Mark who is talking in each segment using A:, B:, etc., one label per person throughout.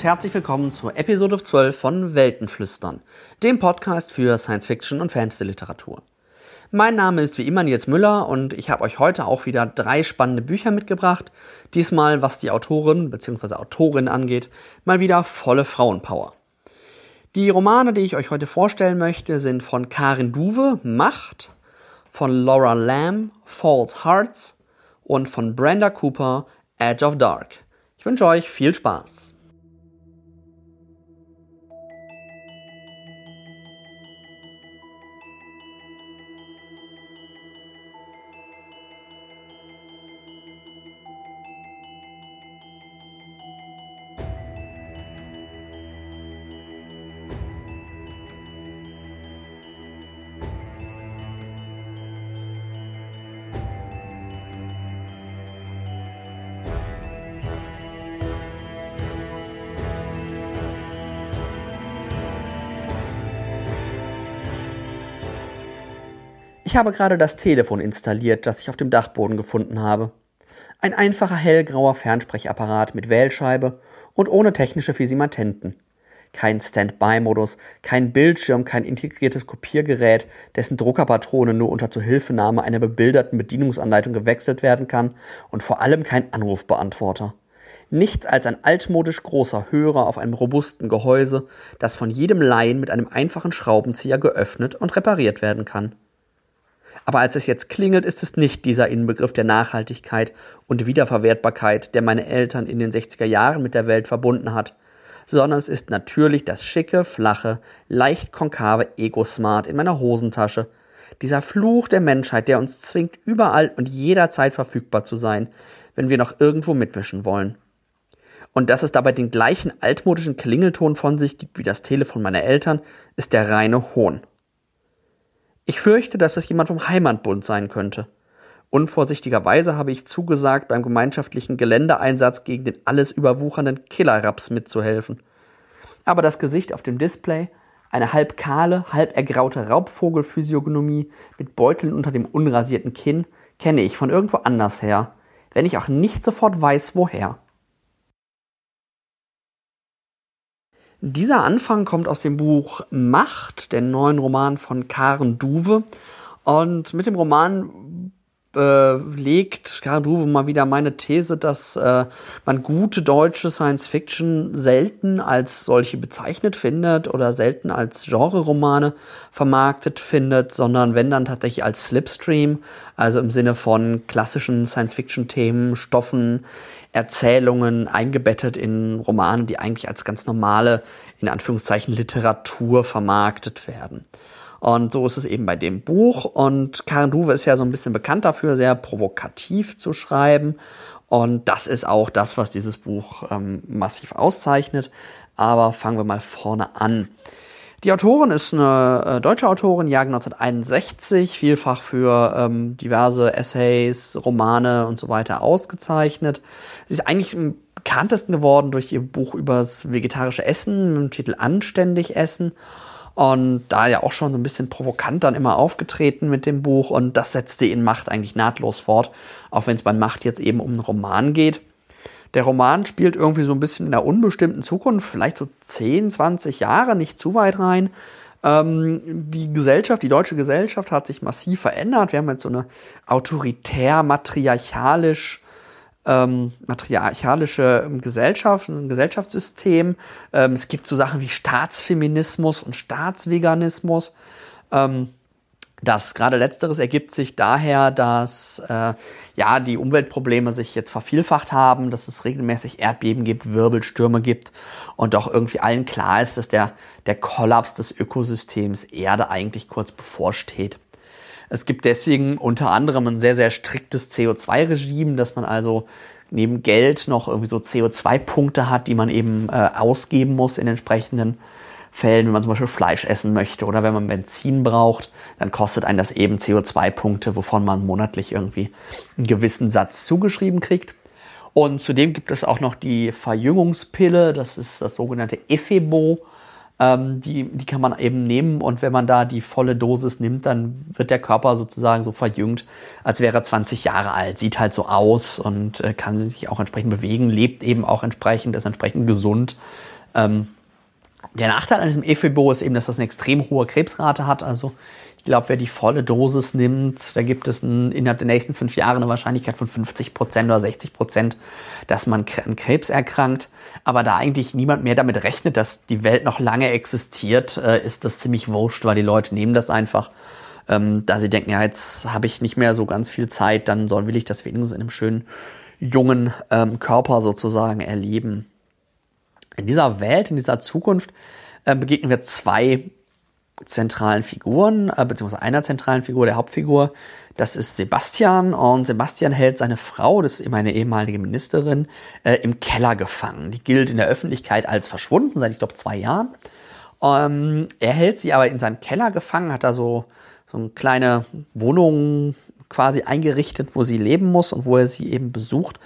A: Und herzlich willkommen zur Episode 12 von Weltenflüstern, dem Podcast für Science Fiction und Fantasy Literatur. Mein Name ist wie immer Nils Müller und ich habe euch heute auch wieder drei spannende Bücher mitgebracht. Diesmal, was die Autorin bzw. Autorin angeht, mal wieder volle Frauenpower. Die Romane, die ich euch heute vorstellen möchte, sind von Karin Duwe, Macht, von Laura Lamb, False Hearts und von Brenda Cooper, Edge of Dark. Ich wünsche euch viel Spaß. Ich habe gerade das Telefon installiert, das ich auf dem Dachboden gefunden habe. Ein einfacher hellgrauer Fernsprechapparat mit Wählscheibe und ohne technische Fisimatenten. Kein Standby-Modus, kein Bildschirm, kein integriertes Kopiergerät, dessen Druckerpatrone nur unter Zuhilfenahme einer bebilderten Bedienungsanleitung gewechselt werden kann und vor allem kein Anrufbeantworter. Nichts als ein altmodisch großer Hörer auf einem robusten Gehäuse, das von jedem Laien mit einem einfachen Schraubenzieher geöffnet und repariert werden kann. Aber als es jetzt klingelt, ist es nicht dieser Inbegriff der Nachhaltigkeit und Wiederverwertbarkeit, der meine Eltern in den 60er Jahren mit der Welt verbunden hat, sondern es ist natürlich das schicke, flache, leicht konkave Ego-Smart in meiner Hosentasche. Dieser Fluch der Menschheit, der uns zwingt, überall und jederzeit verfügbar zu sein, wenn wir noch irgendwo mitmischen wollen. Und dass es dabei den gleichen altmodischen Klingelton von sich gibt wie das Telefon meiner Eltern, ist der reine Hohn. Ich fürchte, dass es jemand vom Heimatbund sein könnte. Unvorsichtigerweise habe ich zugesagt, beim gemeinschaftlichen Geländeeinsatz gegen den alles überwuchernden Killerraps mitzuhelfen. Aber das Gesicht auf dem Display, eine halb kahle, halb ergraute Raubvogelphysiognomie mit Beuteln unter dem unrasierten Kinn, kenne ich von irgendwo anders her, wenn ich auch nicht sofort weiß, woher. Dieser Anfang kommt aus dem Buch Macht, der neuen Roman von Karen Duwe. Und mit dem Roman äh, legt Karen Duwe mal wieder meine These, dass äh, man gute deutsche Science Fiction selten als solche bezeichnet findet oder selten als Genre-Romane vermarktet findet, sondern wenn dann tatsächlich als Slipstream, also im Sinne von klassischen Science Fiction-Themen, Stoffen, Erzählungen eingebettet in Romane, die eigentlich als ganz normale, in Anführungszeichen, Literatur vermarktet werden. Und so ist es eben bei dem Buch. Und Karen Duwe ist ja so ein bisschen bekannt dafür, sehr provokativ zu schreiben. Und das ist auch das, was dieses Buch ähm, massiv auszeichnet. Aber fangen wir mal vorne an. Die Autorin ist eine äh, deutsche Autorin, Jahrgang 1961, vielfach für ähm, diverse Essays, Romane und so weiter ausgezeichnet. Sie ist eigentlich am bekanntesten geworden durch ihr Buch übers vegetarische Essen mit dem Titel Anständig Essen. Und da ja auch schon so ein bisschen provokant dann immer aufgetreten mit dem Buch. Und das setzt sie in Macht eigentlich nahtlos fort, auch wenn es bei Macht jetzt eben um einen Roman geht. Der Roman spielt irgendwie so ein bisschen in der unbestimmten Zukunft, vielleicht so 10, 20 Jahre, nicht zu weit rein. Ähm, die Gesellschaft, die deutsche Gesellschaft hat sich massiv verändert. Wir haben jetzt so eine autoritär, matriarchalisch, ähm, matriarchalische Gesellschaft, ein Gesellschaftssystem. Ähm, es gibt so Sachen wie Staatsfeminismus und Staatsveganismus. Ähm, das gerade letzteres ergibt sich daher, dass äh, ja die Umweltprobleme sich jetzt vervielfacht haben, dass es regelmäßig Erdbeben gibt, Wirbelstürme gibt und doch irgendwie allen klar ist, dass der, der Kollaps des Ökosystems Erde eigentlich kurz bevorsteht. Es gibt deswegen unter anderem ein sehr, sehr striktes CO2-Regime, dass man also neben Geld noch irgendwie so CO2-Punkte hat, die man eben äh, ausgeben muss in entsprechenden Fällen, wenn man zum Beispiel Fleisch essen möchte oder wenn man Benzin braucht, dann kostet einen das eben CO2-Punkte, wovon man monatlich irgendwie einen gewissen Satz zugeschrieben kriegt. Und zudem gibt es auch noch die Verjüngungspille, das ist das sogenannte Ephebo. Ähm, die, die kann man eben nehmen und wenn man da die volle Dosis nimmt, dann wird der Körper sozusagen so verjüngt, als wäre er 20 Jahre alt. Sieht halt so aus und äh, kann sich auch entsprechend bewegen, lebt eben auch entsprechend, ist entsprechend gesund. Ähm, der Nachteil an diesem Ephebo ist eben, dass das eine extrem hohe Krebsrate hat. Also ich glaube, wer die volle Dosis nimmt, da gibt es ein, innerhalb der nächsten fünf Jahre eine Wahrscheinlichkeit von 50 Prozent oder 60 Prozent, dass man an Krebs erkrankt. Aber da eigentlich niemand mehr damit rechnet, dass die Welt noch lange existiert, äh, ist das ziemlich wurscht, weil die Leute nehmen das einfach. Ähm, da sie denken, ja, jetzt habe ich nicht mehr so ganz viel Zeit, dann soll, will ich das wenigstens in einem schönen, jungen ähm, Körper sozusagen erleben. In dieser Welt, in dieser Zukunft äh, begegnen wir zwei zentralen Figuren, äh, beziehungsweise einer zentralen Figur, der Hauptfigur. Das ist Sebastian und Sebastian hält seine Frau, das ist immer eine ehemalige Ministerin, äh, im Keller gefangen. Die gilt in der Öffentlichkeit als verschwunden seit, ich glaube, zwei Jahren. Ähm, er hält sie aber in seinem Keller gefangen, hat da so, so eine kleine Wohnung quasi eingerichtet, wo sie leben muss und wo er sie eben besucht.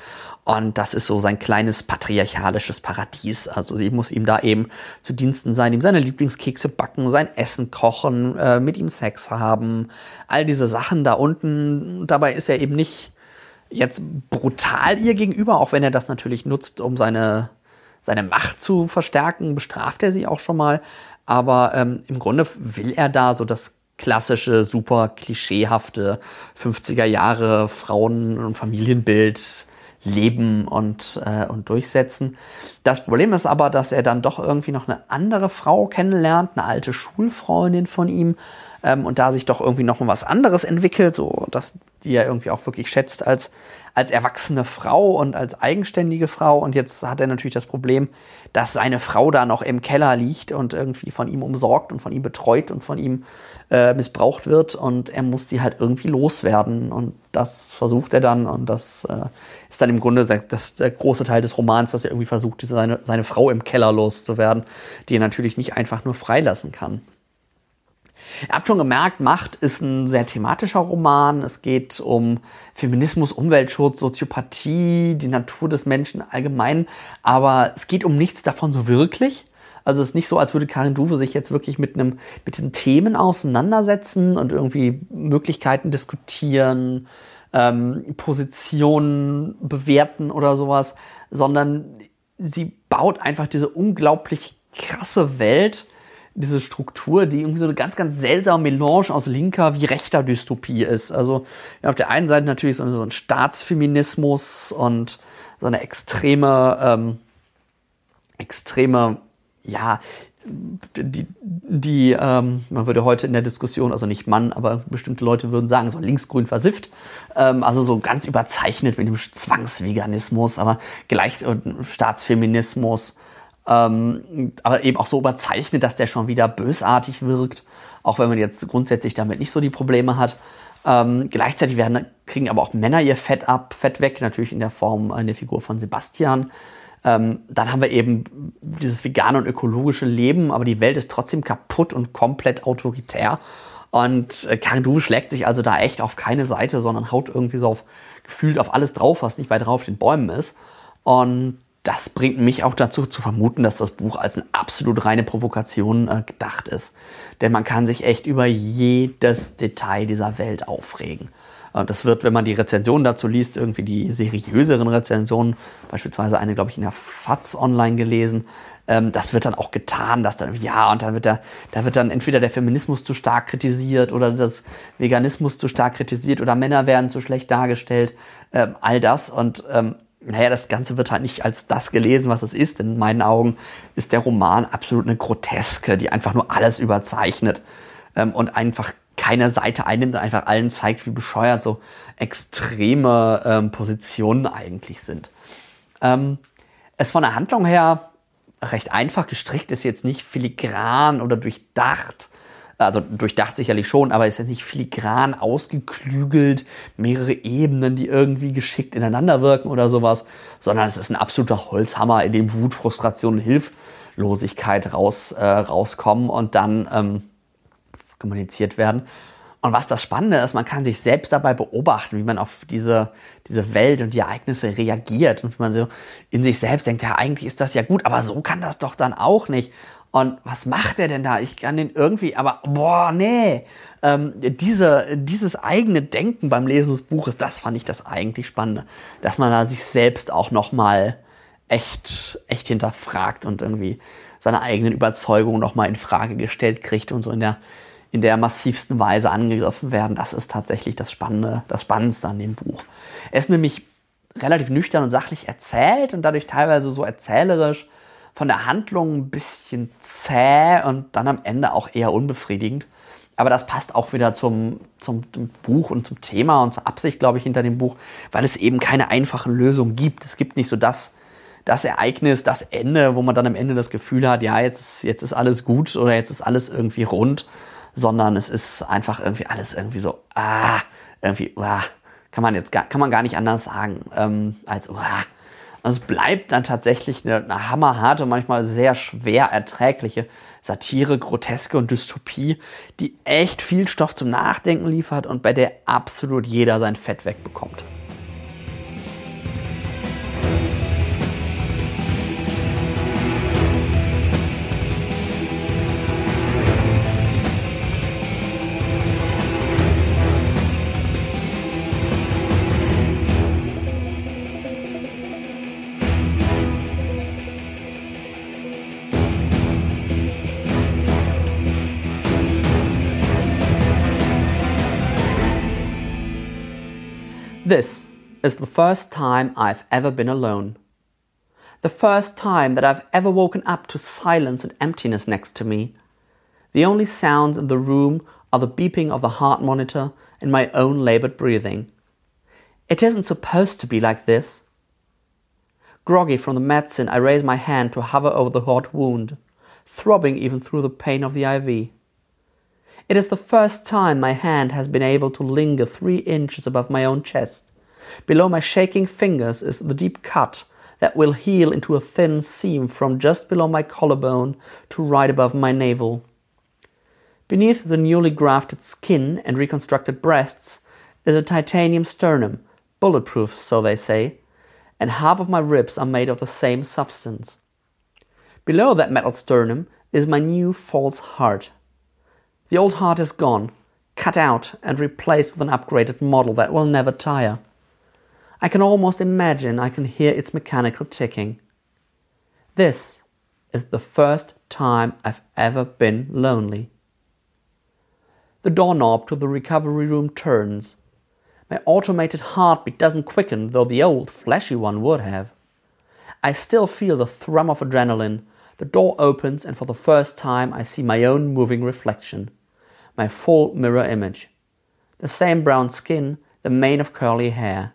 A: Und das ist so sein kleines patriarchalisches Paradies. Also sie muss ihm da eben zu Diensten sein, ihm seine Lieblingskekse backen, sein Essen kochen, äh, mit ihm Sex haben, all diese Sachen da unten. Dabei ist er eben nicht jetzt brutal ihr gegenüber, auch wenn er das natürlich nutzt, um seine, seine Macht zu verstärken, bestraft er sie auch schon mal. Aber ähm, im Grunde will er da so das klassische, super klischeehafte 50er Jahre Frauen- und Familienbild leben und, äh, und durchsetzen. Das Problem ist aber, dass er dann doch irgendwie noch eine andere Frau kennenlernt, eine alte Schulfreundin von ihm, ähm, und da sich doch irgendwie noch was anderes entwickelt, so dass die er irgendwie auch wirklich schätzt als, als erwachsene Frau und als eigenständige Frau. Und jetzt hat er natürlich das Problem, dass seine Frau da noch im Keller liegt und irgendwie von ihm umsorgt und von ihm betreut und von ihm äh, missbraucht wird und er muss sie halt irgendwie loswerden und das versucht er dann und das äh, ist dann im Grunde der, das, der große Teil des Romans, dass er irgendwie versucht, seine, seine Frau im Keller loszuwerden, die er natürlich nicht einfach nur freilassen kann. Ihr habt schon gemerkt, Macht ist ein sehr thematischer Roman. Es geht um Feminismus, Umweltschutz, Soziopathie, die Natur des Menschen allgemein. Aber es geht um nichts davon so wirklich. Also es ist nicht so, als würde Karin Duwe sich jetzt wirklich mit einem, mit den Themen auseinandersetzen und irgendwie Möglichkeiten diskutieren, ähm, Positionen bewerten oder sowas, sondern sie baut einfach diese unglaublich krasse Welt, diese Struktur, die irgendwie so eine ganz, ganz seltsame Melange aus linker wie rechter Dystopie ist. Also ja, auf der einen Seite natürlich so, ein Staatsfeminismus und so eine extreme, ähm, extreme ja, die, die ähm, man würde heute in der Diskussion, also nicht Mann, aber bestimmte Leute würden sagen, so linksgrün versifft, ähm, also so ganz überzeichnet mit dem Zwangsveganismus, aber gleich äh, Staatsfeminismus, ähm, aber eben auch so überzeichnet, dass der schon wieder bösartig wirkt, auch wenn man jetzt grundsätzlich damit nicht so die Probleme hat. Ähm, gleichzeitig werden, kriegen aber auch Männer ihr Fett ab, Fett weg, natürlich in der Form äh, in der Figur von Sebastian. Ähm, dann haben wir eben dieses vegane und ökologische Leben, aber die Welt ist trotzdem kaputt und komplett autoritär. Und äh, Karin Duwe schlägt sich also da echt auf keine Seite, sondern haut irgendwie so auf gefühlt auf alles drauf, was nicht weit drauf auf den Bäumen ist. Und das bringt mich auch dazu zu vermuten, dass das Buch als eine absolut reine Provokation äh, gedacht ist. Denn man kann sich echt über jedes Detail dieser Welt aufregen. Das wird, wenn man die Rezensionen dazu liest, irgendwie die seriöseren Rezensionen, beispielsweise eine, glaube ich, in der FATS online gelesen, ähm, das wird dann auch getan, dass dann, ja, und dann wird da, da wird dann entweder der Feminismus zu stark kritisiert oder das Veganismus zu stark kritisiert oder Männer werden zu schlecht dargestellt, ähm, all das. Und ähm, naja, das Ganze wird halt nicht als das gelesen, was es ist. In meinen Augen ist der Roman absolut eine Groteske, die einfach nur alles überzeichnet ähm, und einfach keine Seite einnimmt und einfach allen zeigt, wie bescheuert so extreme ähm, Positionen eigentlich sind. Ähm, es von der Handlung her recht einfach gestrickt ist jetzt nicht filigran oder durchdacht. Also durchdacht sicherlich schon, aber ist jetzt nicht filigran ausgeklügelt, mehrere Ebenen, die irgendwie geschickt ineinander wirken oder sowas, sondern es ist ein absoluter Holzhammer, in dem Wut, Frustration und Hilflosigkeit raus, äh, rauskommen und dann ähm, kommuniziert werden. Und was das Spannende ist, man kann sich selbst dabei beobachten, wie man auf diese, diese Welt und die Ereignisse reagiert und wie man so in sich selbst denkt, ja, eigentlich ist das ja gut, aber so kann das doch dann auch nicht. Und was macht er denn da? Ich kann den irgendwie, aber boah, nee. Ähm, diese, dieses eigene Denken beim Lesen des Buches, das fand ich das eigentlich Spannende. Dass man da sich selbst auch nochmal echt, echt hinterfragt und irgendwie seine eigenen Überzeugungen nochmal in Frage gestellt kriegt und so in der, in der massivsten Weise angegriffen werden. Das ist tatsächlich das Spannende, das Spannendste an dem Buch. Er ist nämlich relativ nüchtern und sachlich erzählt und dadurch teilweise so erzählerisch, von der Handlung ein bisschen zäh und dann am Ende auch eher unbefriedigend. Aber das passt auch wieder zum, zum, zum Buch und zum Thema und zur Absicht, glaube ich, hinter dem Buch, weil es eben keine einfachen Lösungen gibt. Es gibt nicht so das, das Ereignis, das Ende, wo man dann am Ende das Gefühl hat, ja, jetzt ist, jetzt ist alles gut oder jetzt ist alles irgendwie rund, sondern es ist einfach irgendwie alles irgendwie so, ah, irgendwie, ah, kann man jetzt gar, kann man gar nicht anders sagen, ähm, als, ah. Also es bleibt dann tatsächlich eine, eine hammerharte, manchmal sehr schwer erträgliche Satire, Groteske und Dystopie, die echt viel Stoff zum Nachdenken liefert und bei der absolut jeder sein Fett wegbekommt. Is the first time I've ever been alone. The first time that I've ever woken up to silence and emptiness next to me. The only sounds in the room are the beeping of the heart monitor and my own labored breathing. It isn't supposed to be like this. Groggy from the medicine, I raise my hand to hover over the hot wound, throbbing even through the pain of the IV. It is the first time my hand has been able to linger three inches above my own chest. Below my shaking fingers is the deep cut that will heal into a thin seam from just below my collarbone to right above my navel. Beneath the newly grafted skin and reconstructed breasts is a titanium sternum, bulletproof, so they say, and half of my ribs are made of the same substance. Below that metal sternum is my new false heart. The old heart is gone, cut out and replaced with an upgraded model that will never tire. I can almost imagine I can hear its mechanical ticking. This is the first time I've ever been lonely. The doorknob to the recovery room turns. My automated heartbeat doesn't quicken, though the old, fleshy one would have. I still feel the thrum of adrenaline. The door opens, and for the first time, I see my own moving reflection my full mirror image. The same brown skin, the mane of curly hair.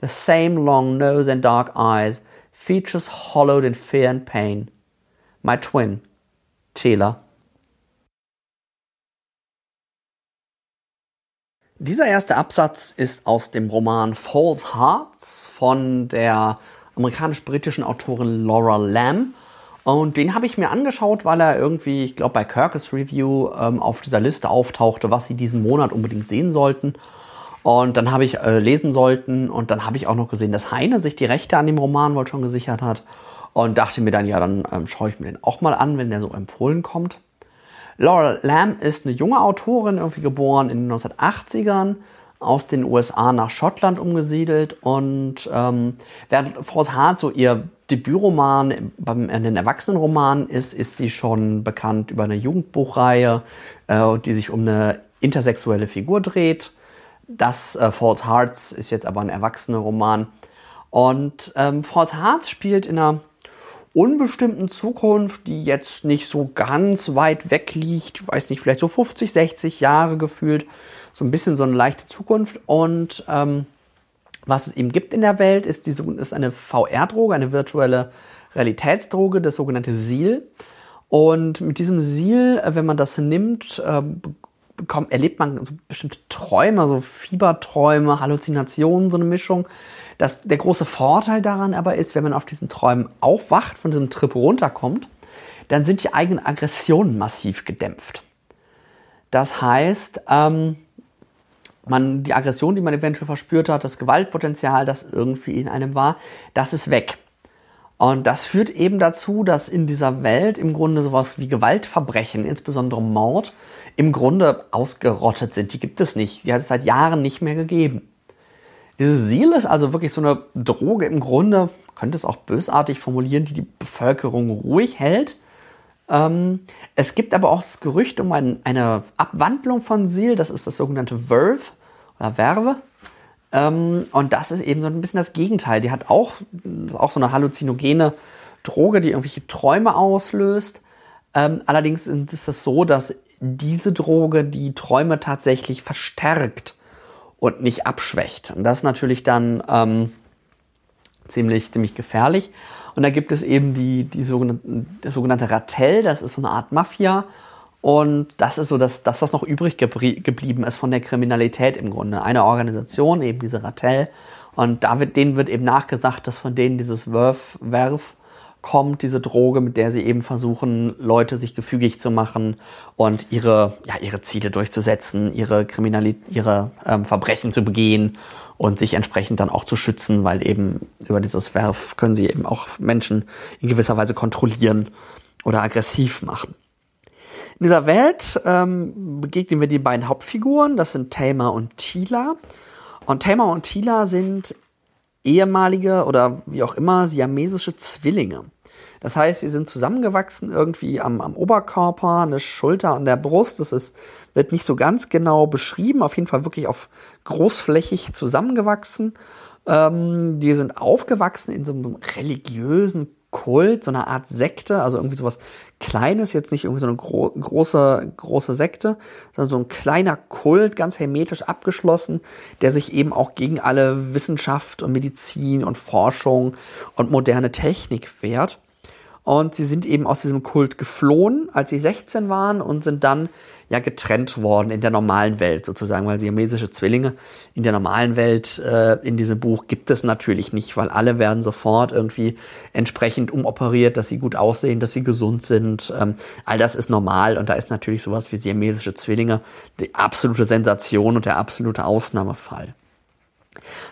A: The same long nose and dark eyes, features hollowed in fear and pain. My twin, Sheila. Dieser erste Absatz ist aus dem Roman False Hearts von der amerikanisch-britischen Autorin Laura Lamb Und den habe ich mir angeschaut, weil er irgendwie, ich glaube, bei Kirkus Review ähm, auf dieser Liste auftauchte, was sie diesen Monat unbedingt sehen sollten. Und dann habe ich äh, lesen sollten und dann habe ich auch noch gesehen, dass Heine sich die Rechte an dem Roman wohl schon gesichert hat. Und dachte mir dann, ja, dann ähm, schaue ich mir den auch mal an, wenn der so empfohlen kommt. Laura Lamb ist eine junge Autorin, irgendwie geboren in den 1980ern, aus den USA nach Schottland umgesiedelt und ähm, während Force Hart so ihr Debütroman beim in den Erwachsenenroman ist, ist sie schon bekannt über eine Jugendbuchreihe, äh, die sich um eine intersexuelle Figur dreht. Das äh, False Hearts ist jetzt aber ein Erwachsenenroman. Und ähm, False Hearts spielt in einer unbestimmten Zukunft, die jetzt nicht so ganz weit weg liegt, ich weiß nicht, vielleicht so 50, 60 Jahre gefühlt, so ein bisschen so eine leichte Zukunft. Und ähm, was es eben gibt in der Welt, ist, diese, ist eine VR-Droge, eine virtuelle Realitätsdroge, das sogenannte SEAL. Und mit diesem Sil, äh, wenn man das nimmt, äh, bekommt, erlebt man so bestimmte Träume, so Fieberträume, Halluzinationen, so eine Mischung. Das, der große Vorteil daran aber ist, wenn man auf diesen Träumen aufwacht, von diesem Trip runterkommt, dann sind die eigenen Aggressionen massiv gedämpft. Das heißt, ähm, man, die Aggression, die man eventuell verspürt hat, das Gewaltpotenzial, das irgendwie in einem war, das ist weg. Und das führt eben dazu, dass in dieser Welt im Grunde sowas wie Gewaltverbrechen, insbesondere Mord, im Grunde ausgerottet sind. Die gibt es nicht. Die hat es seit Jahren nicht mehr gegeben. Diese Seal ist also wirklich so eine Droge im Grunde, könnte es auch bösartig formulieren, die die Bevölkerung ruhig hält. Ähm, es gibt aber auch das Gerücht um ein, eine Abwandlung von Seal, das ist das sogenannte Verve oder Verve. Ähm, und das ist eben so ein bisschen das Gegenteil. Die hat auch, auch so eine halluzinogene Droge, die irgendwelche Träume auslöst. Ähm, allerdings ist es so, dass diese Droge die Träume tatsächlich verstärkt und nicht abschwächt. Und das ist natürlich dann ähm, ziemlich, ziemlich gefährlich. Und da gibt es eben die, die sogenannte, das sogenannte Ratell, das ist so eine Art Mafia. Und das ist so das, das was noch übrig geblieben ist von der Kriminalität im Grunde. Eine Organisation, eben diese Ratell. Und da wird, denen wird eben nachgesagt, dass von denen dieses Werf, Werf kommt, diese Droge, mit der sie eben versuchen, Leute sich gefügig zu machen und ihre, ja, ihre Ziele durchzusetzen, ihre Kriminalität, ihre ähm, Verbrechen zu begehen und sich entsprechend dann auch zu schützen, weil eben über dieses Werf können sie eben auch Menschen in gewisser Weise kontrollieren oder aggressiv machen. In dieser Welt ähm, begegnen wir die beiden Hauptfiguren, das sind Tamer und Tila. Und Tamer und Tila sind ehemalige oder wie auch immer siamesische Zwillinge. Das heißt, sie sind zusammengewachsen irgendwie am, am Oberkörper, an der Schulter, an der Brust. Das ist, wird nicht so ganz genau beschrieben, auf jeden Fall wirklich auf großflächig zusammengewachsen. Ähm, die sind aufgewachsen in so einem religiösen Kult, so eine Art Sekte, also irgendwie sowas Kleines, jetzt nicht irgendwie so eine gro große, große Sekte, sondern so ein kleiner Kult, ganz hermetisch abgeschlossen, der sich eben auch gegen alle Wissenschaft und Medizin und Forschung und moderne Technik wehrt. Und sie sind eben aus diesem Kult geflohen, als sie 16 waren und sind dann ja getrennt worden in der normalen Welt sozusagen, weil siamesische Zwillinge in der normalen Welt äh, in diesem Buch gibt es natürlich nicht, weil alle werden sofort irgendwie entsprechend umoperiert, dass sie gut aussehen, dass sie gesund sind. Ähm, all das ist normal und da ist natürlich sowas wie siamesische Zwillinge die absolute Sensation und der absolute Ausnahmefall.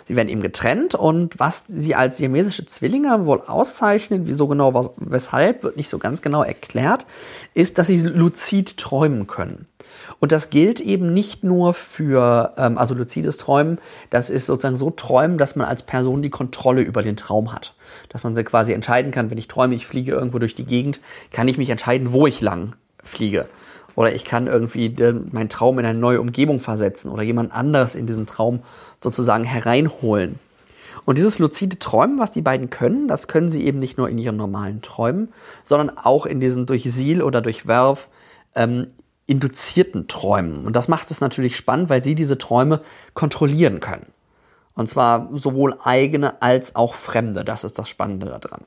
A: Sie werden eben getrennt und was sie als siamesische Zwillinge wohl auszeichnet, wieso genau, was, weshalb, wird nicht so ganz genau erklärt, ist, dass sie luzid träumen können. Und das gilt eben nicht nur für, ähm, also luzides Träumen, das ist sozusagen so Träumen, dass man als Person die Kontrolle über den Traum hat. Dass man sich quasi entscheiden kann, wenn ich träume, ich fliege irgendwo durch die Gegend, kann ich mich entscheiden, wo ich lang fliege. Oder ich kann irgendwie meinen Traum in eine neue Umgebung versetzen oder jemand anderes in diesen Traum sozusagen hereinholen. Und dieses luzide Träumen, was die beiden können, das können sie eben nicht nur in ihren normalen Träumen, sondern auch in diesen durch Sil oder durch Werf ähm, induzierten Träumen. Und das macht es natürlich spannend, weil sie diese Träume kontrollieren können. Und zwar sowohl eigene als auch fremde. Das ist das Spannende daran.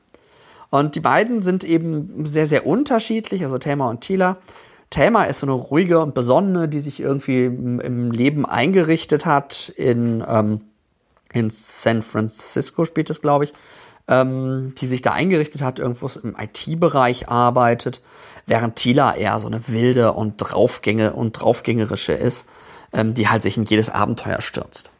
A: Und die beiden sind eben sehr, sehr unterschiedlich, also Thema und Tila. Thelma ist so eine ruhige und besonnene, die sich irgendwie im, im Leben eingerichtet hat. In, ähm, in San Francisco spielt es, glaube ich. Ähm, die sich da eingerichtet hat, irgendwo im IT-Bereich arbeitet, während Tila eher so eine wilde und draufgänge und draufgängerische ist, ähm, die halt sich in jedes Abenteuer stürzt.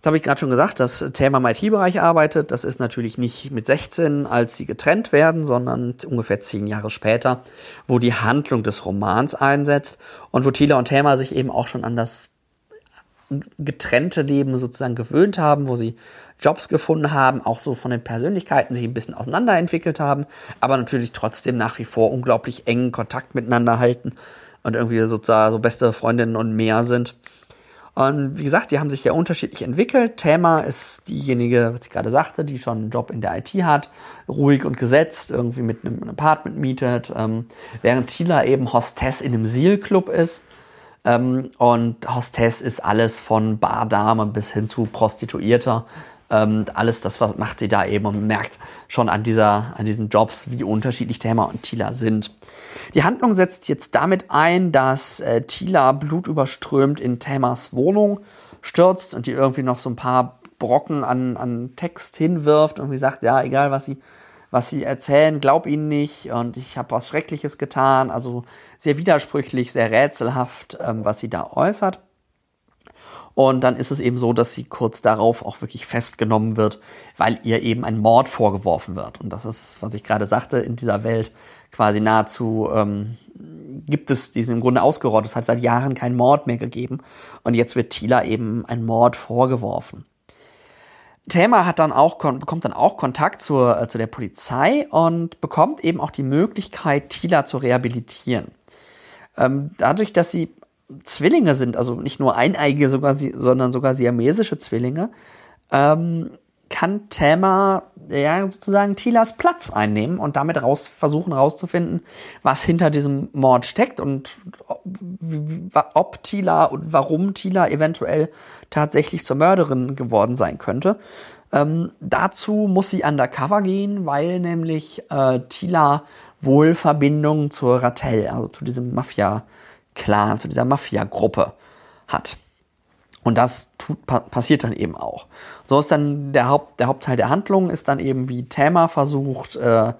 A: Jetzt habe ich gerade schon gesagt, dass Thelma im IT-Bereich arbeitet. Das ist natürlich nicht mit 16, als sie getrennt werden, sondern ungefähr zehn Jahre später, wo die Handlung des Romans einsetzt und wo Tila und Thelma sich eben auch schon an das getrennte Leben sozusagen gewöhnt haben, wo sie Jobs gefunden haben, auch so von den Persönlichkeiten sich ein bisschen auseinanderentwickelt haben, aber natürlich trotzdem nach wie vor unglaublich engen Kontakt miteinander halten und irgendwie sozusagen so beste Freundinnen und mehr sind. Und wie gesagt, die haben sich sehr unterschiedlich entwickelt. Thema ist diejenige, was ich gerade sagte, die schon einen Job in der IT hat, ruhig und gesetzt, irgendwie mit einem Apartment mietet, ähm, während Tila eben Hostess in einem Seal-Club ist. Ähm, und Hostess ist alles von Bardame bis hin zu Prostituierter. Ähm, alles das was macht sie da eben und merkt schon an, dieser, an diesen Jobs, wie unterschiedlich Thema und Tila sind. Die Handlung setzt jetzt damit ein, dass äh, Tila blutüberströmt in Tamas Wohnung stürzt und die irgendwie noch so ein paar Brocken an, an Text hinwirft und wie sagt, ja, egal was sie, was sie erzählen, glaub ihnen nicht und ich habe was Schreckliches getan. Also sehr widersprüchlich, sehr rätselhaft, ähm, was sie da äußert. Und dann ist es eben so, dass sie kurz darauf auch wirklich festgenommen wird, weil ihr eben ein Mord vorgeworfen wird. Und das ist, was ich gerade sagte, in dieser Welt quasi nahezu ähm, gibt es diesen im Grunde ausgerottet. Es hat seit Jahren keinen Mord mehr gegeben. Und jetzt wird Tila eben ein Mord vorgeworfen. Thema hat dann auch, bekommt dann auch Kontakt zur, äh, zu der Polizei und bekommt eben auch die Möglichkeit, Tila zu rehabilitieren. Ähm, dadurch, dass sie Zwillinge sind, also nicht nur eineige, sogar, sondern sogar siamesische Zwillinge, ähm, kann Thelma ja, sozusagen Tilas Platz einnehmen und damit raus, versuchen herauszufinden, was hinter diesem Mord steckt und ob Tila und warum Tila eventuell tatsächlich zur Mörderin geworden sein könnte. Ähm, dazu muss sie undercover gehen, weil nämlich äh, Tila wohl Verbindungen zur Rattel, also zu diesem Mafia-Clan, zu dieser Mafia-Gruppe hat. Und das tut, pa passiert dann eben auch. So ist dann der, Haupt, der Hauptteil der Handlung, ist dann eben wie Thema versucht, äh,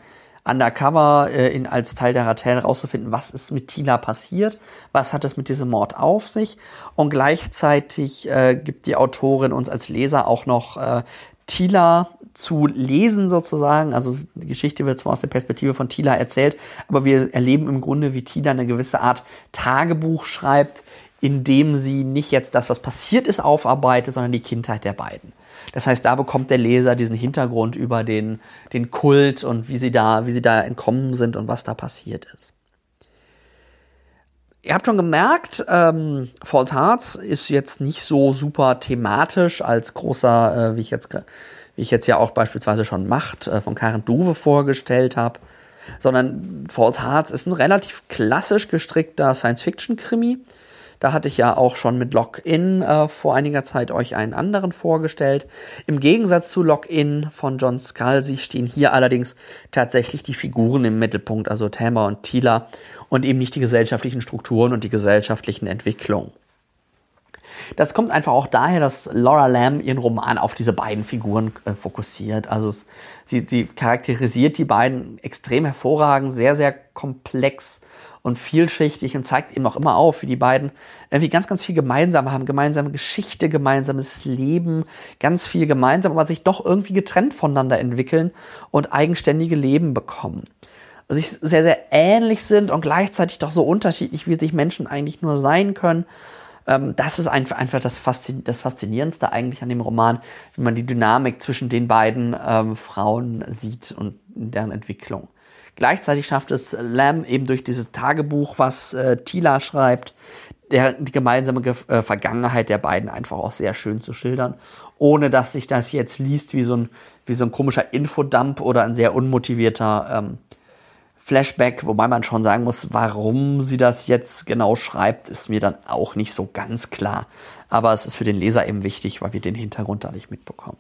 A: undercover äh, in, als Teil der Ratel rauszufinden, was ist mit Tila passiert, was hat es mit diesem Mord auf sich. Und gleichzeitig äh, gibt die Autorin uns als Leser auch noch äh, Tila zu lesen sozusagen. Also die Geschichte wird zwar aus der Perspektive von Tila erzählt, aber wir erleben im Grunde, wie Tila eine gewisse Art Tagebuch schreibt, indem sie nicht jetzt das, was passiert ist, aufarbeitet, sondern die Kindheit der beiden. Das heißt, da bekommt der Leser diesen Hintergrund über den, den Kult und wie sie, da, wie sie da entkommen sind und was da passiert ist. Ihr habt schon gemerkt, ähm, False Hearts ist jetzt nicht so super thematisch als großer, äh, wie ich jetzt, ich jetzt ja auch beispielsweise schon Macht äh, von Karen Duve vorgestellt habe, sondern False Hearts ist ein relativ klassisch gestrickter Science-Fiction-Krimi da hatte ich ja auch schon mit Login äh, vor einiger Zeit euch einen anderen vorgestellt. Im Gegensatz zu Login von John Scalzi stehen hier allerdings tatsächlich die Figuren im Mittelpunkt, also Thelma und Tila und eben nicht die gesellschaftlichen Strukturen und die gesellschaftlichen Entwicklungen. Das kommt einfach auch daher, dass Laura Lamb ihren Roman auf diese beiden Figuren äh, fokussiert. Also es, sie, sie charakterisiert die beiden extrem hervorragend, sehr, sehr komplex und vielschichtig und zeigt eben auch immer auf, wie die beiden irgendwie ganz, ganz viel gemeinsam haben. Gemeinsame Geschichte, gemeinsames Leben, ganz viel gemeinsam, aber sich doch irgendwie getrennt voneinander entwickeln und eigenständige Leben bekommen. Sich sehr, sehr ähnlich sind und gleichzeitig doch so unterschiedlich, wie sich Menschen eigentlich nur sein können. Ähm, das ist einfach, einfach das, Faszin das Faszinierendste eigentlich an dem Roman, wie man die Dynamik zwischen den beiden ähm, Frauen sieht und deren Entwicklung. Gleichzeitig schafft es Lamb eben durch dieses Tagebuch, was äh, Tila schreibt, der, die gemeinsame Ge äh, Vergangenheit der beiden einfach auch sehr schön zu schildern, ohne dass sich das jetzt liest wie so ein, wie so ein komischer Infodump oder ein sehr unmotivierter ähm, Flashback, wobei man schon sagen muss, warum sie das jetzt genau schreibt, ist mir dann auch nicht so ganz klar. Aber es ist für den Leser eben wichtig, weil wir den Hintergrund da nicht mitbekommen.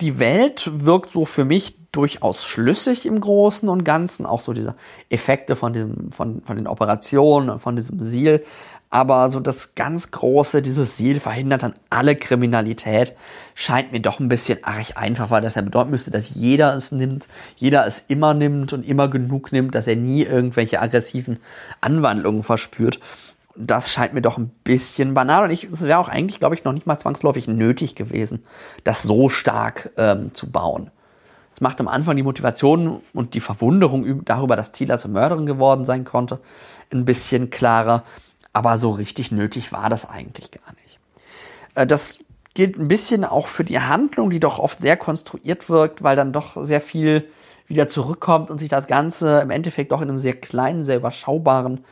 A: Die Welt wirkt so für mich durchaus schlüssig im Großen und Ganzen, auch so diese Effekte von, diesem, von, von den Operationen, von diesem Seal. Aber so das ganz große, dieses Seal verhindert dann alle Kriminalität, scheint mir doch ein bisschen arg einfach, weil das ja bedeuten müsste, dass jeder es nimmt, jeder es immer nimmt und immer genug nimmt, dass er nie irgendwelche aggressiven Anwandlungen verspürt das scheint mir doch ein bisschen banal und es wäre auch eigentlich, glaube ich, noch nicht mal zwangsläufig nötig gewesen, das so stark ähm, zu bauen. Es macht am Anfang die Motivation und die Verwunderung darüber, dass Tila zur Mörderin geworden sein konnte, ein bisschen klarer, aber so richtig nötig war das eigentlich gar nicht. Äh, das gilt ein bisschen auch für die Handlung, die doch oft sehr konstruiert wirkt, weil dann doch sehr viel wieder zurückkommt und sich das Ganze im Endeffekt doch in einem sehr kleinen, sehr überschaubaren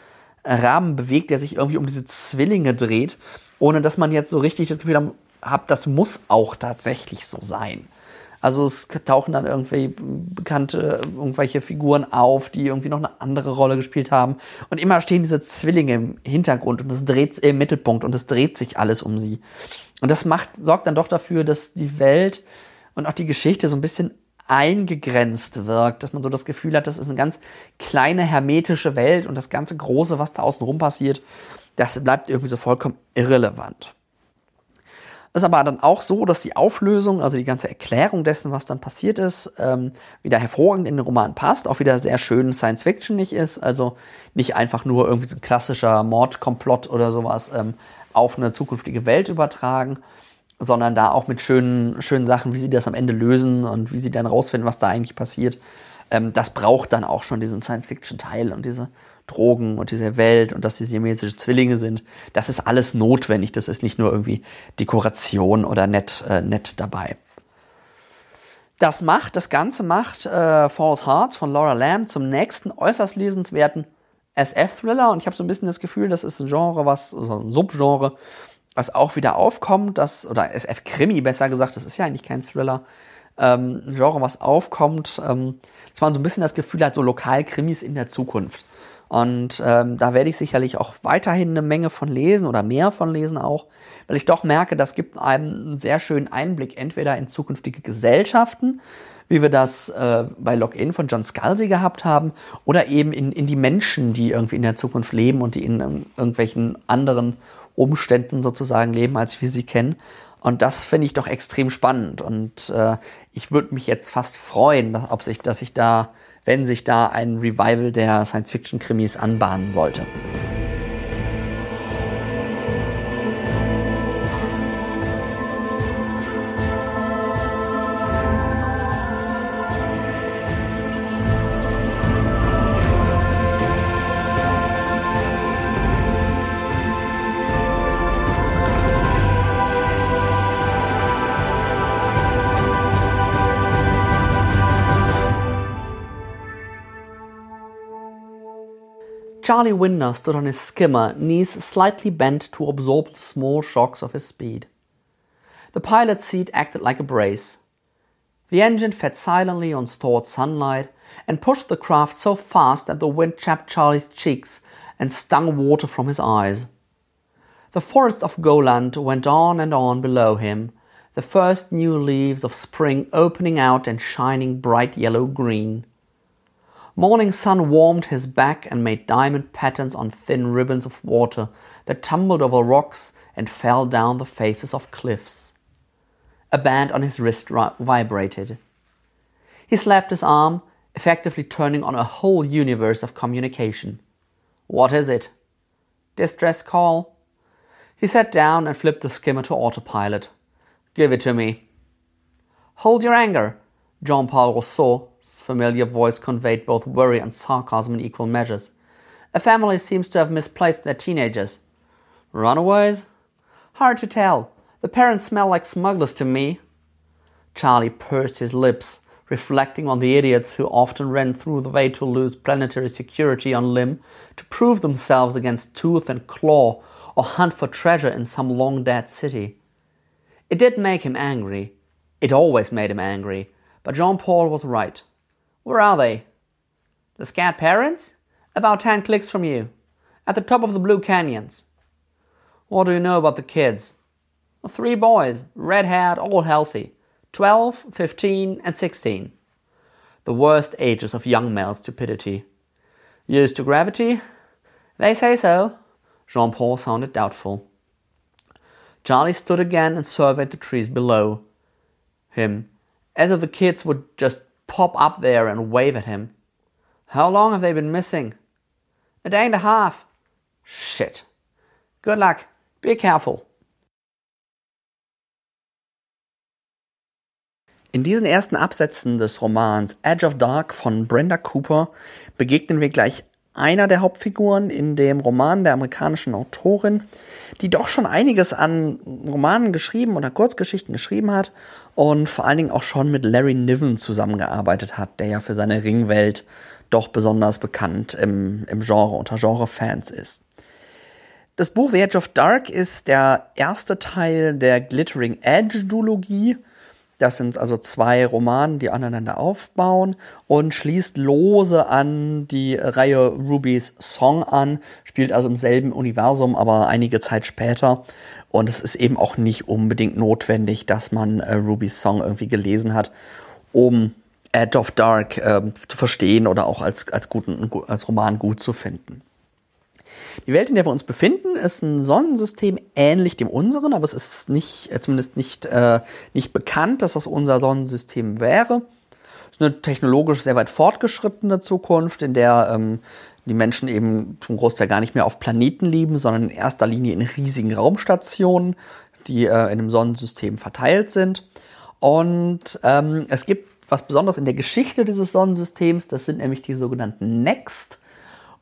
A: Rahmen bewegt, der sich irgendwie um diese Zwillinge dreht, ohne dass man jetzt so richtig das Gefühl hat, das muss auch tatsächlich so sein. Also es tauchen dann irgendwie bekannte, irgendwelche Figuren auf, die irgendwie noch eine andere Rolle gespielt haben. Und immer stehen diese Zwillinge im Hintergrund und es dreht im Mittelpunkt und es dreht sich alles um sie. Und das macht, sorgt dann doch dafür, dass die Welt und auch die Geschichte so ein bisschen eingegrenzt wirkt, dass man so das Gefühl hat, das ist eine ganz kleine hermetische Welt und das ganze Große, was da außenrum passiert, das bleibt irgendwie so vollkommen irrelevant. Ist aber dann auch so, dass die Auflösung, also die ganze Erklärung dessen, was dann passiert ist, ähm, wieder hervorragend in den Roman passt, auch wieder sehr schön Science-Fiction nicht ist, also nicht einfach nur irgendwie so ein klassischer Mordkomplott oder sowas ähm, auf eine zukünftige Welt übertragen, sondern da auch mit schönen, schönen Sachen, wie sie das am Ende lösen und wie sie dann rausfinden, was da eigentlich passiert. Ähm, das braucht dann auch schon diesen Science-Fiction-Teil und diese Drogen und diese Welt und dass sie siamesische Zwillinge sind. Das ist alles notwendig. Das ist nicht nur irgendwie Dekoration oder nett, äh, nett dabei. Das macht, das Ganze macht äh, False Hearts von Laura Lamb zum nächsten äußerst lesenswerten SF-Thriller und ich habe so ein bisschen das Gefühl, das ist ein Genre, was, also ein Subgenre, was auch wieder aufkommt, das, oder SF-Krimi besser gesagt, das ist ja eigentlich kein Thriller, ähm, Genre, was aufkommt, ähm, dass man so ein bisschen das Gefühl hat, so Lokalkrimis in der Zukunft. Und ähm, da werde ich sicherlich auch weiterhin eine Menge von lesen oder mehr von lesen auch, weil ich doch merke, das gibt einem einen sehr schönen Einblick entweder in zukünftige Gesellschaften, wie wir das äh, bei Login von John Scalzi gehabt haben, oder eben in, in die Menschen, die irgendwie in der Zukunft leben und die in um, irgendwelchen anderen Umständen sozusagen leben, als wir sie kennen. Und das finde ich doch extrem spannend. Und äh, ich würde mich jetzt fast freuen, ob sich, dass ich da wenn sich da ein Revival der Science-Fiction-Krimis anbahnen sollte. Charlie Winder stood on his skimmer, knees slightly bent to absorb the small shocks of his speed. The pilot's seat acted like a brace. The engine fed silently on stored sunlight and pushed the craft so fast that the wind chapped Charlie's cheeks and stung water from his eyes. The forests of Goland went on and on below him, the first new leaves of spring opening out and shining bright yellow green. Morning sun warmed his back and made diamond patterns on thin ribbons of water that tumbled over rocks and fell down the faces of cliffs. A band on his wrist vibrated. He slapped his arm, effectively turning on a whole universe of communication. What is it? Distress call? He sat down and flipped the skimmer to autopilot. Give it to me. Hold your anger, Jean Paul Rousseau familiar voice conveyed both worry and sarcasm in equal measures. A family seems to have misplaced their teenagers. Runaways? Hard to tell. The parents smell like smugglers to me. Charlie pursed his lips, reflecting on the idiots who often ran through the way to lose planetary security on limb to prove themselves against tooth and claw or hunt for treasure in some long dead city. It did make him angry. It always made him angry. But Jean Paul was right. Where are they? The scared parents? About ten clicks from you. At the top of the Blue Canyons. What do you know about the kids? Three boys, red haired, all healthy. 12, 15, and 16. The worst ages of young male stupidity. Used to gravity? They say so. Jean Paul sounded doubtful. Charlie stood again and surveyed the trees below him, as if the kids would just pop up there and wave at him. How long have they been missing? A day and a half. Shit. Good luck. Be careful. In diesen ersten Absätzen des Romans Edge of Dark von Brenda Cooper begegnen wir gleich einer der Hauptfiguren in dem Roman der amerikanischen Autorin, die doch schon einiges an Romanen geschrieben oder Kurzgeschichten geschrieben hat und vor allen Dingen auch schon mit Larry Niven zusammengearbeitet hat, der ja für seine Ringwelt doch besonders bekannt im, im Genre, unter Genre-Fans ist. Das Buch The Edge of Dark ist der erste Teil der Glittering Edge-Duologie, Das sind also zwei Romane, die aneinander aufbauen und schließt lose an die Reihe Ruby's Song an, spielt also im selben Universum, aber einige Zeit später. Und es ist eben auch nicht unbedingt notwendig, dass man äh, Ruby's Song irgendwie gelesen hat, um Edge of Dark äh, zu verstehen oder auch als, als, guten, als Roman gut zu finden. Die Welt, in der wir uns befinden, ist ein Sonnensystem ähnlich dem unseren, aber es ist nicht, äh, zumindest nicht, äh, nicht bekannt, dass das unser Sonnensystem wäre. Es ist eine technologisch sehr weit fortgeschrittene Zukunft, in der ähm, die Menschen eben zum Großteil gar nicht mehr auf Planeten leben, sondern in erster Linie in riesigen Raumstationen, die äh, in einem Sonnensystem verteilt sind. Und ähm, es gibt was Besonderes in der Geschichte dieses Sonnensystems, das sind nämlich die sogenannten Next.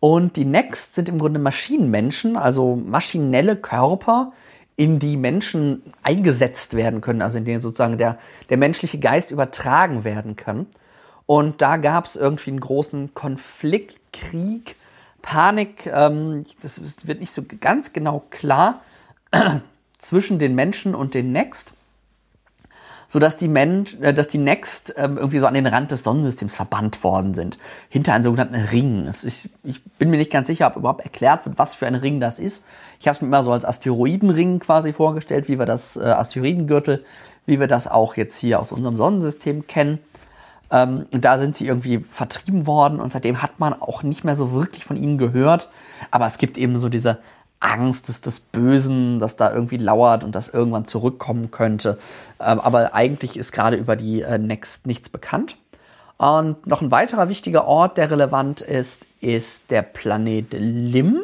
A: Und die Next sind im Grunde Maschinenmenschen, also maschinelle Körper, in die Menschen eingesetzt werden können, also in denen sozusagen der, der menschliche Geist übertragen werden kann. Und da gab es irgendwie einen großen Konflikt, Krieg, Panik, ähm, das, das wird nicht so ganz genau klar, zwischen den Menschen und den Next sodass die, Mensch, äh, dass die Next ähm, irgendwie so an den Rand des Sonnensystems verbannt worden sind, hinter einen sogenannten Ring. Ist, ich bin mir nicht ganz sicher, ob überhaupt erklärt wird, was für ein Ring das ist. Ich habe es mir immer so als Asteroidenring quasi vorgestellt, wie wir das äh, Asteroidengürtel, wie wir das auch jetzt hier aus unserem Sonnensystem kennen. Ähm, und da sind sie irgendwie vertrieben worden und seitdem hat man auch nicht mehr so wirklich von ihnen gehört. Aber es gibt eben so diese Angst des, des Bösen, das da irgendwie lauert und das irgendwann zurückkommen könnte. Ähm, aber eigentlich ist gerade über die äh, Next nichts bekannt. Und noch ein weiterer wichtiger Ort, der relevant ist, ist der Planet Lim.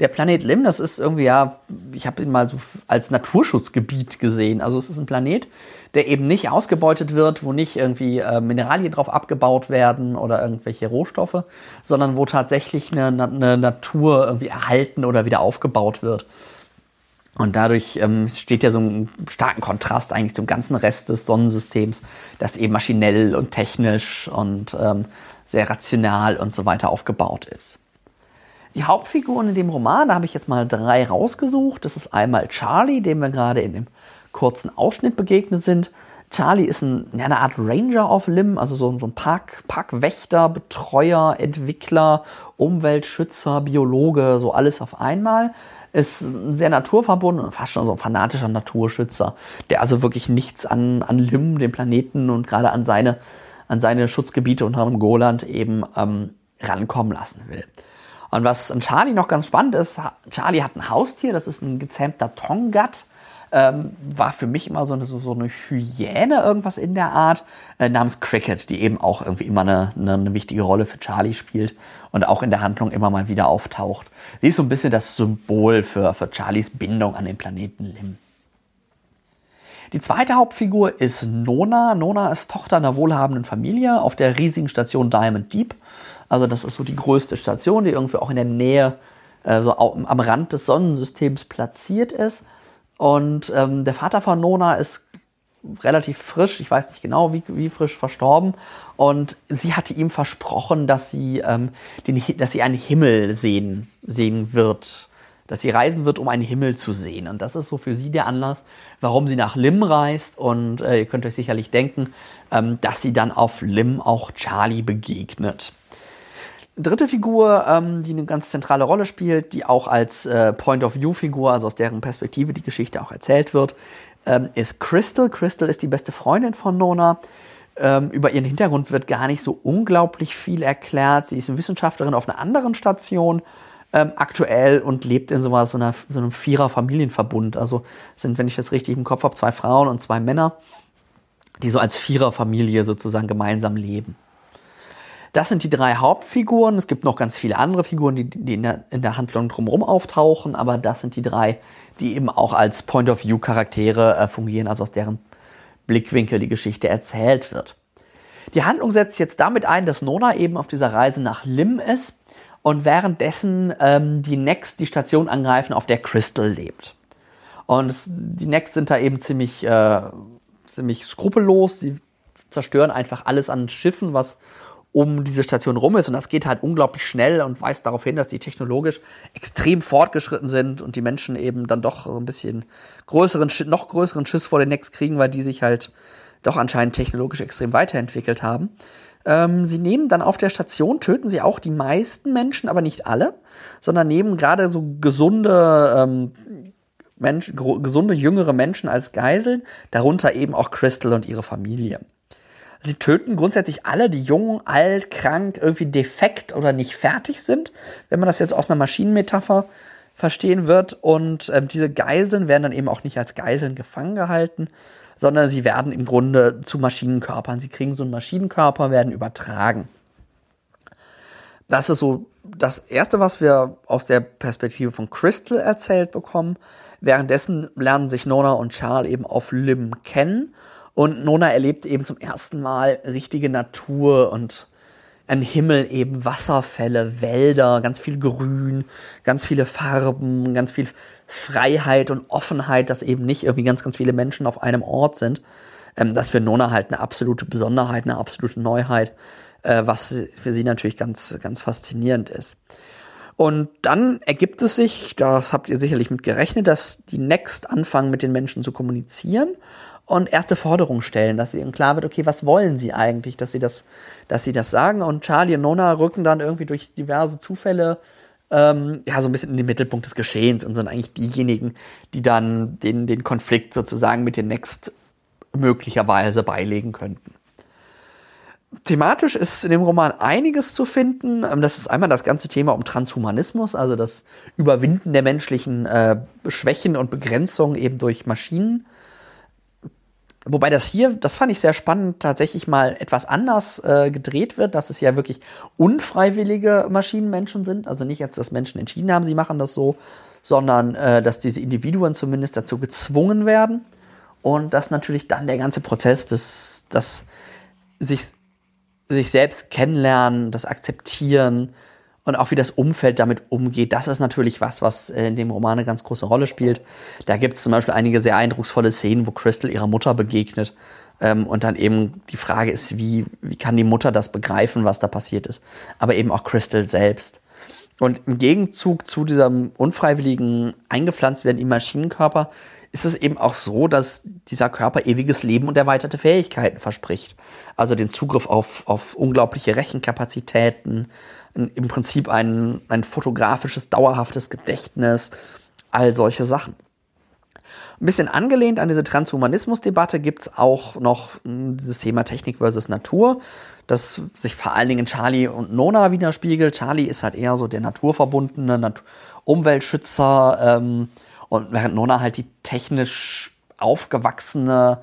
A: Der Planet Lim, das ist irgendwie ja, ich habe ihn mal so als Naturschutzgebiet gesehen. Also es ist ein Planet, der eben nicht ausgebeutet wird, wo nicht irgendwie äh, Mineralien drauf abgebaut werden oder irgendwelche Rohstoffe, sondern wo tatsächlich eine, eine Natur irgendwie erhalten oder wieder aufgebaut wird. Und dadurch ähm, steht ja so ein starken Kontrast eigentlich zum ganzen Rest des Sonnensystems, das eben maschinell und technisch und ähm, sehr rational und so weiter aufgebaut ist. Die Hauptfiguren in dem Roman, da habe ich jetzt mal drei rausgesucht. Das ist einmal Charlie, dem wir gerade in dem kurzen Ausschnitt begegnet sind. Charlie ist ein, eine Art Ranger auf Lim, also so, ein Park, Parkwächter, Betreuer, Entwickler, Umweltschützer, Biologe, so alles auf einmal. Ist sehr naturverbunden und fast schon so ein fanatischer Naturschützer, der also wirklich nichts an, an Lim, dem Planeten und gerade an seine, an seine Schutzgebiete unter dem Goland eben ähm, rankommen lassen will. Und was an Charlie noch ganz spannend ist, Charlie hat ein Haustier, das ist ein gezähmter Tongat ähm, war für mich immer so eine, so, so eine Hyäne, irgendwas in der Art, äh, namens Cricket, die eben auch irgendwie immer eine, eine, eine, wichtige Rolle für Charlie spielt und auch in der Handlung immer mal wieder auftaucht. Sie ist so ein bisschen das Symbol für, für Charlies Bindung an den Planeten Lim. Die zweite Hauptfigur ist Nona. Nona ist Tochter einer wohlhabenden Familie auf der riesigen Station Diamond Deep. Also das ist so die größte Station, die irgendwie auch in der Nähe, äh, so am Rand des Sonnensystems platziert ist. Und ähm, der Vater von Nona ist relativ frisch, ich weiß nicht genau, wie, wie frisch verstorben. Und sie hatte ihm versprochen, dass sie, ähm, den, dass sie einen Himmel sehen, sehen wird. Dass sie reisen wird, um einen Himmel zu sehen. Und das ist so für sie der Anlass, warum sie nach Lim reist. Und äh, ihr könnt euch sicherlich denken, ähm, dass sie dann auf Lim auch Charlie begegnet dritte Figur, ähm, die eine ganz zentrale Rolle spielt, die auch als äh, Point-of-View-Figur, also aus deren Perspektive die Geschichte auch erzählt wird, ähm, ist Crystal. Crystal ist die beste Freundin von Nona. Ähm, über ihren Hintergrund wird gar nicht so unglaublich viel erklärt. Sie ist eine Wissenschaftlerin auf einer anderen Station ähm, aktuell und lebt in so, einer, so einem Vierer-Familienverbund. Also sind, wenn ich das richtig im Kopf habe, zwei Frauen und zwei Männer, die so als Vierer-Familie sozusagen gemeinsam leben. Das sind die drei Hauptfiguren. Es gibt noch ganz viele andere Figuren, die, die in, der, in der Handlung drumherum auftauchen, aber das sind die drei, die eben auch als Point-of-View-Charaktere äh, fungieren, also aus deren Blickwinkel die Geschichte erzählt wird. Die Handlung setzt jetzt damit ein, dass Nona eben auf dieser Reise nach Lim ist und währenddessen ähm, die Next die Station angreifen, auf der Crystal lebt. Und es, die Next sind da eben ziemlich, äh, ziemlich skrupellos. Sie zerstören einfach alles an Schiffen, was um diese Station rum ist. Und das geht halt unglaublich schnell und weist darauf hin, dass die technologisch extrem fortgeschritten sind und die Menschen eben dann doch so ein bisschen größeren, noch größeren Schiss vor den Next kriegen, weil die sich halt doch anscheinend technologisch extrem weiterentwickelt haben. Ähm, sie nehmen dann auf der Station, töten sie auch die meisten Menschen, aber nicht alle, sondern nehmen gerade so gesunde ähm, Menschen, gesunde jüngere Menschen als Geiseln, darunter eben auch Crystal und ihre Familie. Sie töten grundsätzlich alle, die jung, alt, krank, irgendwie defekt oder nicht fertig sind, wenn man das jetzt aus einer Maschinenmetapher verstehen wird. Und ähm, diese Geiseln werden dann eben auch nicht als Geiseln gefangen gehalten, sondern sie werden im Grunde zu Maschinenkörpern. Sie kriegen so einen Maschinenkörper, werden übertragen. Das ist so das Erste, was wir aus der Perspektive von Crystal erzählt bekommen. Währenddessen lernen sich Nona und Charles eben auf Lim kennen und Nona erlebt eben zum ersten Mal richtige Natur und ein Himmel, eben Wasserfälle, Wälder, ganz viel Grün, ganz viele Farben, ganz viel Freiheit und Offenheit, dass eben nicht irgendwie ganz, ganz viele Menschen auf einem Ort sind. Ähm, das für Nona halt eine absolute Besonderheit, eine absolute Neuheit, äh, was für sie natürlich ganz, ganz faszinierend ist. Und dann ergibt es sich, das habt ihr sicherlich mit gerechnet, dass die Next anfangen, mit den Menschen zu kommunizieren und erste Forderungen stellen, dass ihnen klar wird, okay, was wollen sie eigentlich, dass sie das, dass sie das sagen. Und Charlie und Nona rücken dann irgendwie durch diverse Zufälle ähm, ja so ein bisschen in den Mittelpunkt des Geschehens und sind eigentlich diejenigen, die dann den, den Konflikt sozusagen mit den Next möglicherweise beilegen könnten. Thematisch ist in dem Roman einiges zu finden. Ähm, das ist einmal das ganze Thema um Transhumanismus, also das Überwinden der menschlichen äh, Schwächen und Begrenzungen eben durch Maschinen. Wobei das hier, das fand ich sehr spannend, tatsächlich mal etwas anders äh, gedreht wird, dass es ja wirklich unfreiwillige Maschinenmenschen sind. Also nicht jetzt, dass Menschen entschieden haben, sie machen das so, sondern äh, dass diese Individuen zumindest dazu gezwungen werden. Und dass natürlich dann der ganze Prozess des, das sich, sich selbst kennenlernen, das Akzeptieren, und auch wie das Umfeld damit umgeht, das ist natürlich was, was in dem Roman eine ganz große Rolle spielt. Da gibt es zum Beispiel einige sehr eindrucksvolle Szenen, wo Crystal ihrer Mutter begegnet. Ähm, und dann eben die Frage ist, wie, wie kann die Mutter das begreifen, was da passiert ist. Aber eben auch Crystal selbst. Und im Gegenzug zu diesem unfreiwilligen eingepflanzt werden im Maschinenkörper ist es eben auch so, dass dieser Körper ewiges Leben und erweiterte Fähigkeiten verspricht. Also den Zugriff auf, auf unglaubliche Rechenkapazitäten, im Prinzip ein, ein fotografisches, dauerhaftes Gedächtnis, all solche Sachen. Ein bisschen angelehnt an diese Transhumanismus-Debatte gibt es auch noch hm, dieses Thema Technik versus Natur, das sich vor allen Dingen in Charlie und Nona widerspiegelt. Charlie ist halt eher so der naturverbundene Nat Umweltschützer ähm, und während Nona halt die technisch aufgewachsene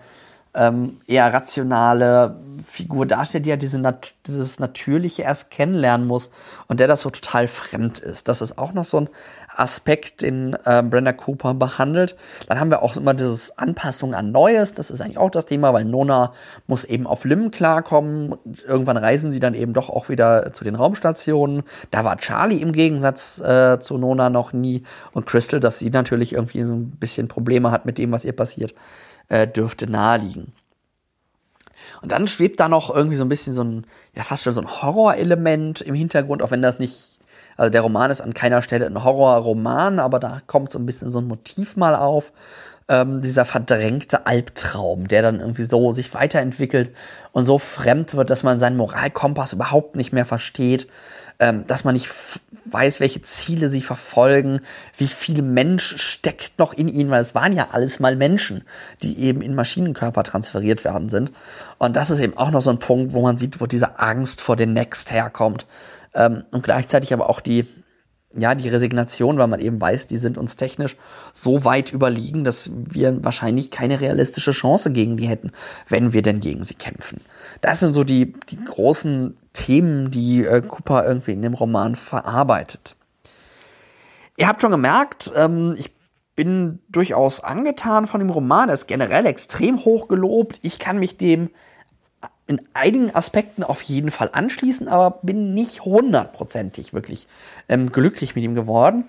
A: ähm, eher rationale Figur darstellt, die ja diese Nat dieses Natürliche erst kennenlernen muss und der das so total fremd ist. Das ist auch noch so ein Aspekt, den äh, Brenda Cooper behandelt. Dann haben wir auch immer dieses Anpassung an Neues. Das ist eigentlich auch das Thema, weil Nona muss eben auf Lim klarkommen. Irgendwann reisen sie dann eben doch auch wieder zu den Raumstationen. Da war Charlie im Gegensatz äh, zu Nona noch nie und Crystal, dass sie natürlich irgendwie so ein bisschen Probleme hat mit dem, was ihr passiert äh, dürfte naheliegen. Und dann schwebt da noch irgendwie so ein bisschen so ein, ja, fast schon so ein Horrorelement im Hintergrund, auch wenn das nicht, also der Roman ist an keiner Stelle ein Horrorroman, aber da kommt so ein bisschen so ein Motiv mal auf. Ähm, dieser verdrängte Albtraum, der dann irgendwie so sich weiterentwickelt und so fremd wird, dass man seinen Moralkompass überhaupt nicht mehr versteht ähm, dass man nicht weiß, welche Ziele sie verfolgen, wie viel Mensch steckt noch in ihnen, weil es waren ja alles mal Menschen, die eben in Maschinenkörper transferiert werden sind. Und das ist eben auch noch so ein Punkt, wo man sieht, wo diese Angst vor den Next herkommt. Ähm, und gleichzeitig aber auch die, ja, die Resignation, weil man eben weiß, die sind uns technisch so weit überlegen, dass wir wahrscheinlich keine realistische Chance gegen die hätten, wenn wir denn gegen sie kämpfen. Das sind so die, die großen Themen, die äh, Cooper irgendwie in dem Roman verarbeitet. Ihr habt schon gemerkt, ähm, ich bin durchaus angetan von dem Roman. Er ist generell extrem hoch gelobt. Ich kann mich dem in einigen Aspekten auf jeden Fall anschließen, aber bin nicht hundertprozentig wirklich ähm, glücklich mit ihm geworden.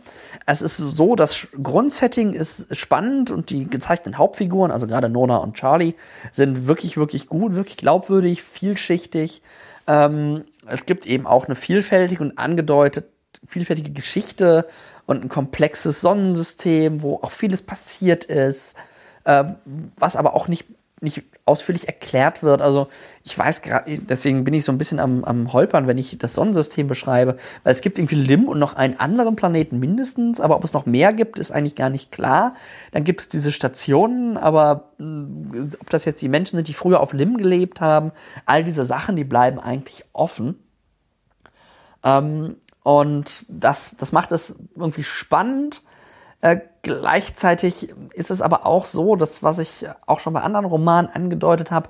A: Es ist so, das Grundsetting ist spannend und die gezeichneten Hauptfiguren, also gerade Nona und Charlie, sind wirklich, wirklich gut, wirklich glaubwürdig, vielschichtig. Ähm, es gibt eben auch eine vielfältige und angedeutet vielfältige Geschichte und ein komplexes Sonnensystem, wo auch vieles passiert ist, äh, was aber auch nicht, nicht ausführlich erklärt wird. Also ich weiß gerade, deswegen bin ich so ein bisschen am, am Holpern, wenn ich das Sonnensystem beschreibe, weil es gibt irgendwie Lim und noch einen anderen Planeten mindestens, aber ob es noch mehr gibt, ist eigentlich gar nicht klar. Dann gibt es diese Stationen, aber mh, ob das jetzt die Menschen sind, die früher auf Lim gelebt haben, all diese Sachen, die bleiben eigentlich offen. Ähm, und das, das macht es irgendwie spannend äh, gleichzeitig ist es aber auch so, dass was ich auch schon bei anderen Romanen angedeutet habe,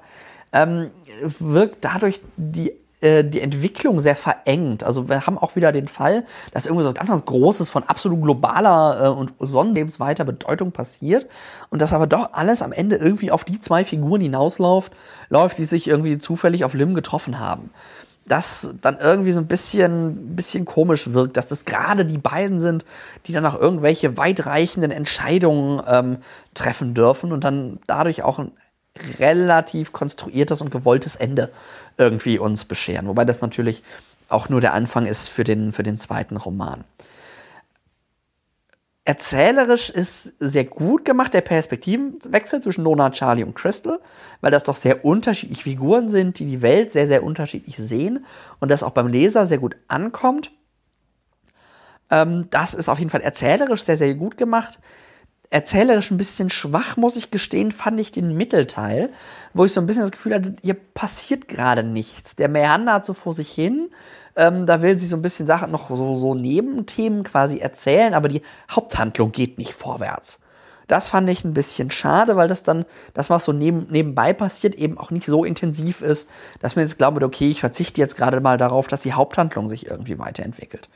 A: ähm, wirkt dadurch die äh, die Entwicklung sehr verengt. Also wir haben auch wieder den Fall, dass irgendwie so ganz, ganz Großes von absolut globaler äh, und sonnenlebensweiter Bedeutung passiert und dass aber doch alles am Ende irgendwie auf die zwei Figuren hinausläuft, läuft, die sich irgendwie zufällig auf Lim getroffen haben das dann irgendwie so ein bisschen, bisschen komisch wirkt, dass das gerade die beiden sind, die dann auch irgendwelche weitreichenden Entscheidungen ähm, treffen dürfen und dann dadurch auch ein relativ konstruiertes und gewolltes Ende irgendwie uns bescheren. Wobei das natürlich auch nur der Anfang ist für den, für den zweiten Roman. Erzählerisch ist sehr gut gemacht der Perspektivenwechsel zwischen Nona, Charlie und Crystal, weil das doch sehr unterschiedliche Figuren sind, die die Welt sehr, sehr unterschiedlich sehen und das auch beim Leser sehr gut ankommt. Ähm, das ist auf jeden Fall erzählerisch sehr, sehr gut gemacht. Erzählerisch ein bisschen schwach, muss ich gestehen, fand ich den Mittelteil, wo ich so ein bisschen das Gefühl hatte, hier passiert gerade nichts. Der meandert so vor sich hin ähm, da will sie so ein bisschen Sachen noch so, so Nebenthemen quasi erzählen, aber die Haupthandlung geht nicht vorwärts. Das fand ich ein bisschen schade, weil das dann, das, was so neben, nebenbei passiert, eben auch nicht so intensiv ist, dass man jetzt würde, okay, ich verzichte jetzt gerade mal darauf, dass die Haupthandlung sich irgendwie weiterentwickelt.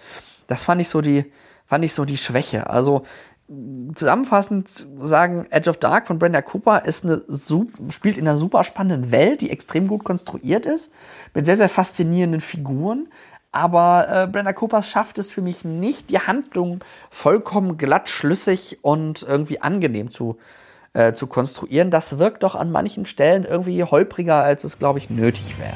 A: Das fand ich so die, fand ich so die Schwäche. Also zusammenfassend sagen, Edge of Dark von Brenda Cooper ist eine, spielt in einer super spannenden Welt, die extrem gut konstruiert ist, mit sehr, sehr faszinierenden Figuren, aber äh, Brenda Coopers schafft es für mich nicht, die Handlung vollkommen glatt, schlüssig und irgendwie angenehm zu, äh, zu konstruieren. Das wirkt doch an manchen Stellen irgendwie holpriger, als es, glaube ich, nötig wäre.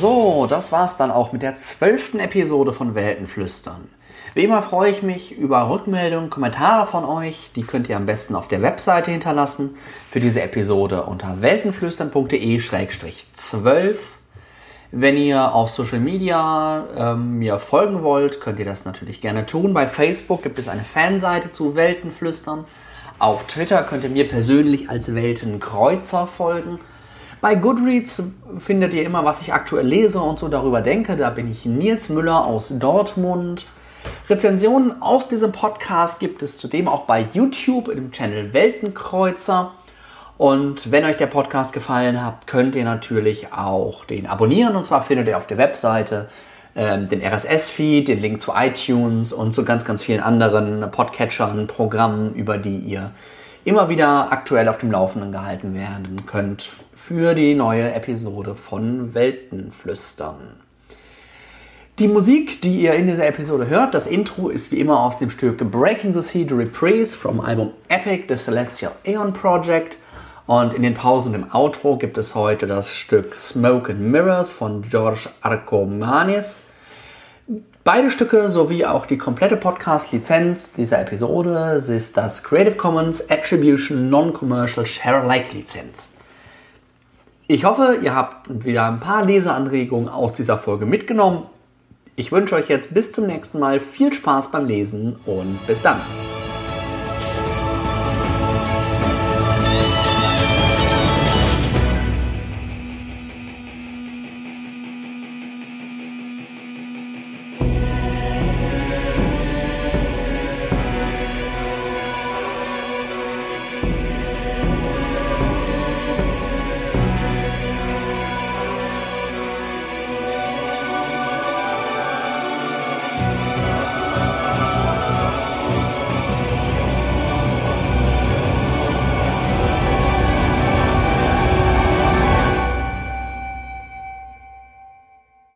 A: So, das war's dann auch mit der zwölften Episode von Weltenflüstern. Wie immer freue ich mich über Rückmeldungen, Kommentare von euch. Die könnt ihr am besten auf der Webseite hinterlassen. Für diese Episode unter weltenflüstern.de-12. Wenn ihr auf Social Media ähm, mir folgen wollt, könnt ihr das natürlich gerne tun. Bei Facebook gibt es eine Fanseite zu Weltenflüstern. Auf Twitter könnt ihr mir persönlich als Weltenkreuzer folgen. Bei Goodreads findet ihr immer, was ich aktuell lese und so darüber denke. Da bin ich Nils Müller aus Dortmund. Rezensionen aus diesem Podcast gibt es zudem auch bei YouTube im Channel Weltenkreuzer. Und wenn euch der Podcast gefallen hat, könnt ihr natürlich auch den abonnieren. Und zwar findet ihr auf der Webseite ähm, den RSS-Feed, den Link zu iTunes und zu ganz, ganz vielen anderen Podcatchern, Programmen, über die ihr immer wieder aktuell auf dem Laufenden gehalten werden könnt für die neue Episode von Weltenflüstern. Die Musik, die ihr in dieser Episode hört, das Intro ist wie immer aus dem Stück Breaking the Sea, The Reprise vom Album Epic, The Celestial Aeon Project. Und in den Pausen im Outro gibt es heute das Stück Smoke and Mirrors von George Arkomanis. Beide Stücke sowie auch die komplette Podcast-Lizenz dieser Episode ist das Creative Commons Attribution Non-Commercial Share-alike-Lizenz. Ich hoffe, ihr habt wieder ein paar Leseanregungen aus dieser Folge mitgenommen. Ich wünsche euch jetzt bis zum nächsten Mal viel Spaß beim Lesen und bis dann.